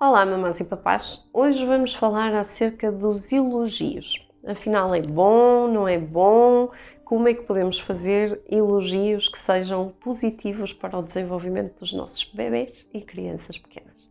Olá, mamães e papás! Hoje vamos falar acerca dos elogios. Afinal, é bom, não é bom? Como é que podemos fazer elogios que sejam positivos para o desenvolvimento dos nossos bebês e crianças pequenas?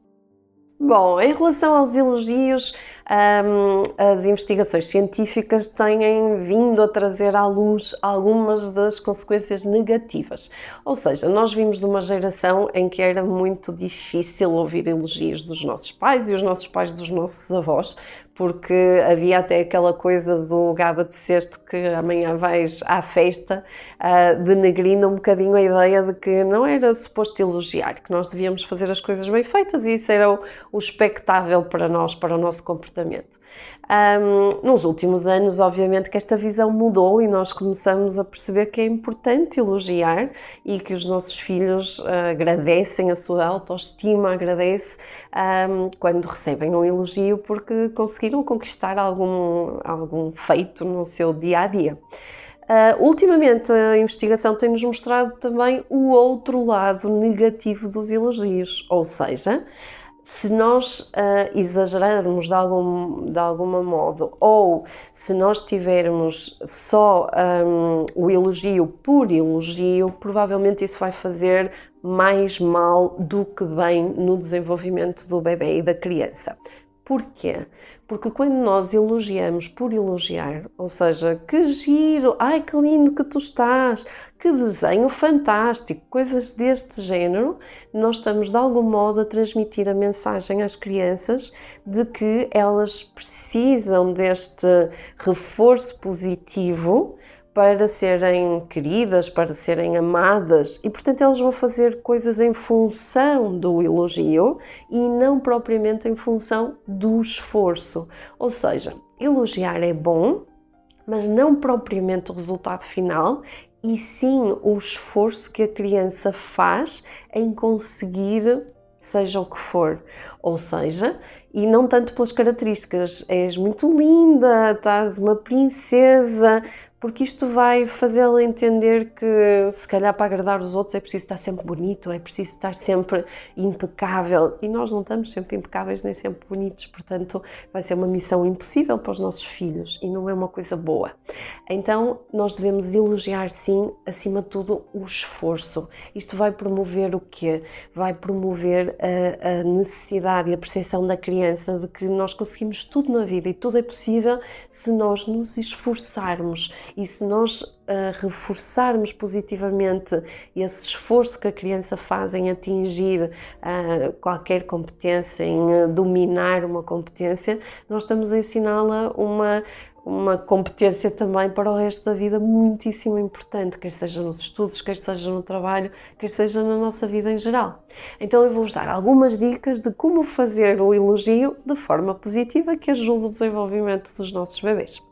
Bom, em relação aos elogios, um, as investigações científicas têm vindo a trazer à luz algumas das consequências negativas. Ou seja, nós vimos de uma geração em que era muito difícil ouvir elogios dos nossos pais e os nossos pais dos nossos avós, porque havia até aquela coisa do gaba de cesto que amanhã vais à festa, uh, denegrindo um bocadinho a ideia de que não era suposto elogiar, que nós devíamos fazer as coisas bem feitas e isso era o, o expectável para nós, para o nosso comportamento. Um, nos últimos anos, obviamente, que esta visão mudou e nós começamos a perceber que é importante elogiar e que os nossos filhos uh, agradecem a sua autoestima, agradece um, quando recebem um elogio porque conseguiram conquistar algum, algum feito no seu dia a dia. Uh, ultimamente, a investigação tem-nos mostrado também o outro lado negativo dos elogios, ou seja, se nós uh, exagerarmos de, algum, de alguma modo ou se nós tivermos só um, o elogio por elogio, provavelmente isso vai fazer mais mal do que bem no desenvolvimento do bebê e da criança. Porquê? Porque quando nós elogiamos por elogiar, ou seja, que giro, ai que lindo que tu estás, que desenho fantástico, coisas deste género, nós estamos de algum modo a transmitir a mensagem às crianças de que elas precisam deste reforço positivo para serem queridas, para serem amadas e, portanto, elas vão fazer coisas em função do elogio e não propriamente em função do esforço. Ou seja, elogiar é bom, mas não propriamente o resultado final e sim o esforço que a criança faz em conseguir seja o que for. Ou seja, e não tanto pelas características, és muito linda, estás uma princesa, porque isto vai fazê-la entender que se calhar para agradar os outros é preciso estar sempre bonito, é preciso estar sempre impecável e nós não estamos sempre impecáveis nem sempre bonitos, portanto vai ser uma missão impossível para os nossos filhos e não é uma coisa boa. Então nós devemos elogiar sim, acima de tudo, o esforço. Isto vai promover o quê? Vai promover a, a necessidade e a percepção da criança de que nós conseguimos tudo na vida e tudo é possível se nós nos esforçarmos e se nós uh, reforçarmos positivamente esse esforço que a criança faz em atingir uh, qualquer competência, em uh, dominar uma competência, nós estamos a ensiná-la uma uma competência também para o resto da vida muitíssimo importante, quer seja nos estudos, quer seja no trabalho, quer seja na nossa vida em geral. Então eu vou-vos dar algumas dicas de como fazer o elogio de forma positiva que ajude o desenvolvimento dos nossos bebês.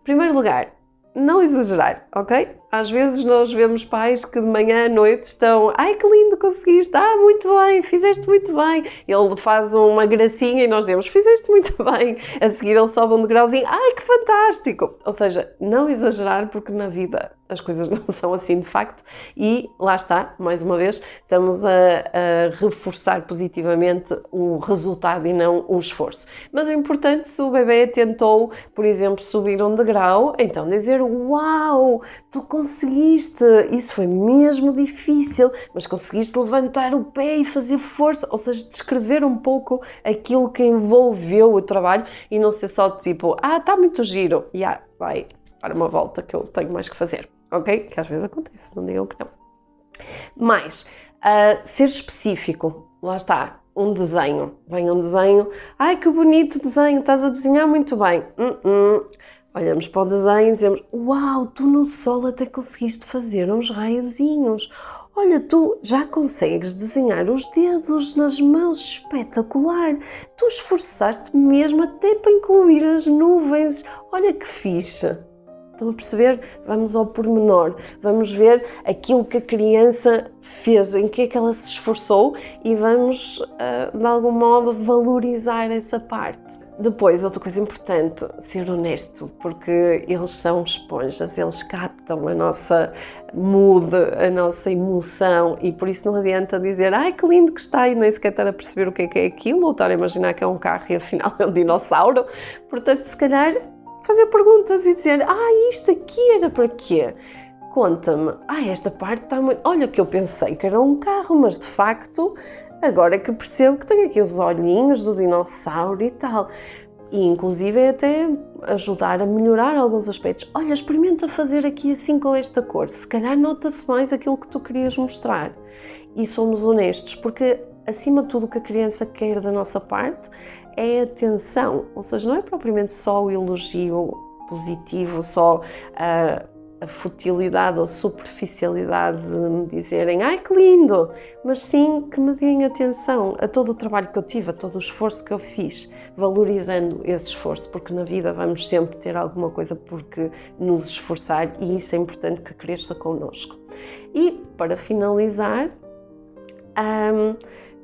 Em primeiro lugar, não exagerar, ok? Às vezes nós vemos pais que de manhã à noite estão, ai que lindo conseguiste, ah, muito bem, fizeste muito bem. Ele faz uma gracinha e nós dizemos, fizeste muito bem. A seguir ele sobe um degrauzinho, ai que fantástico. Ou seja, não exagerar porque na vida as coisas não são assim de facto. E lá está, mais uma vez, estamos a, a reforçar positivamente o resultado e não o esforço. Mas é importante se o bebê tentou, por exemplo, subir um degrau, então dizer, uau, tu conseguiste! Isso foi mesmo difícil, mas conseguiste levantar o pé e fazer força, ou seja, descrever um pouco aquilo que envolveu o trabalho e não ser só tipo, ah, está muito giro, e yeah, vai para uma volta que eu tenho mais que fazer, ok? Que às vezes acontece, não digam que não. Mais, uh, ser específico, lá está, um desenho. Vem um desenho, ai que bonito desenho, estás a desenhar muito bem. Uh -uh. Olhamos para o desenho e dizemos: Uau, tu no sol até conseguiste fazer uns raiozinhos. Olha, tu já consegues desenhar os dedos nas mãos, espetacular! Tu esforçaste mesmo até para incluir as nuvens. Olha que fixe! Estão a perceber? Vamos ao pormenor, vamos ver aquilo que a criança fez, em que é que ela se esforçou e vamos, ah, de algum modo, valorizar essa parte. Depois, outra coisa importante, ser honesto, porque eles são esponjas, eles captam a nossa mood, a nossa emoção e por isso não adianta dizer ai que lindo que está e nem sequer estar a perceber o que é que é aquilo ou estar a imaginar que é um carro e afinal é um dinossauro. Portanto, se calhar fazer perguntas e dizer ah, isto aqui era para quê? Conta-me, ah, esta parte está muito. Olha, que eu pensei que era um carro, mas de facto Agora que percebo que tem aqui os olhinhos do dinossauro e tal. E inclusive é até ajudar a melhorar alguns aspectos. Olha, experimenta fazer aqui assim com esta cor. Se calhar nota-se mais aquilo que tu querias mostrar. E somos honestos, porque acima de tudo o que a criança quer da nossa parte é atenção. Ou seja, não é propriamente só o elogio positivo, só uh, a futilidade ou superficialidade de me dizerem ai que lindo, mas sim que me deem atenção a todo o trabalho que eu tive, a todo o esforço que eu fiz, valorizando esse esforço, porque na vida vamos sempre ter alguma coisa por que nos esforçar e isso é importante que cresça connosco. E para finalizar, um,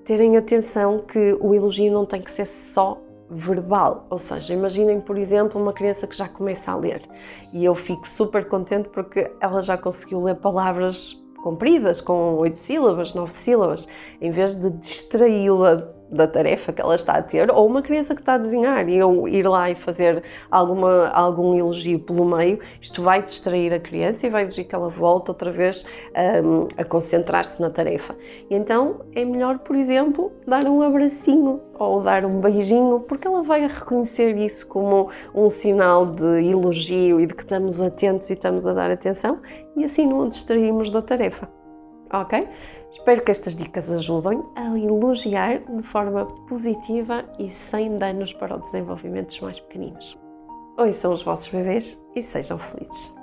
terem atenção que o elogio não tem que ser só verbal, ou seja, imaginem, por exemplo, uma criança que já começa a ler. E eu fico super contente porque ela já conseguiu ler palavras compridas, com oito sílabas, nove sílabas, em vez de distraí-la da tarefa que ela está a ter, ou uma criança que está a desenhar e eu ir lá e fazer alguma, algum elogio pelo meio, isto vai distrair a criança e vai exigir que ela volte outra vez um, a concentrar-se na tarefa. E então é melhor, por exemplo, dar um abracinho ou dar um beijinho, porque ela vai reconhecer isso como um sinal de elogio e de que estamos atentos e estamos a dar atenção e assim não a distraímos da tarefa ok? Espero que estas dicas ajudem a elogiar de forma positiva e sem danos para o desenvolvimento dos mais pequeninos. Oi, são os vossos bebês e sejam felizes.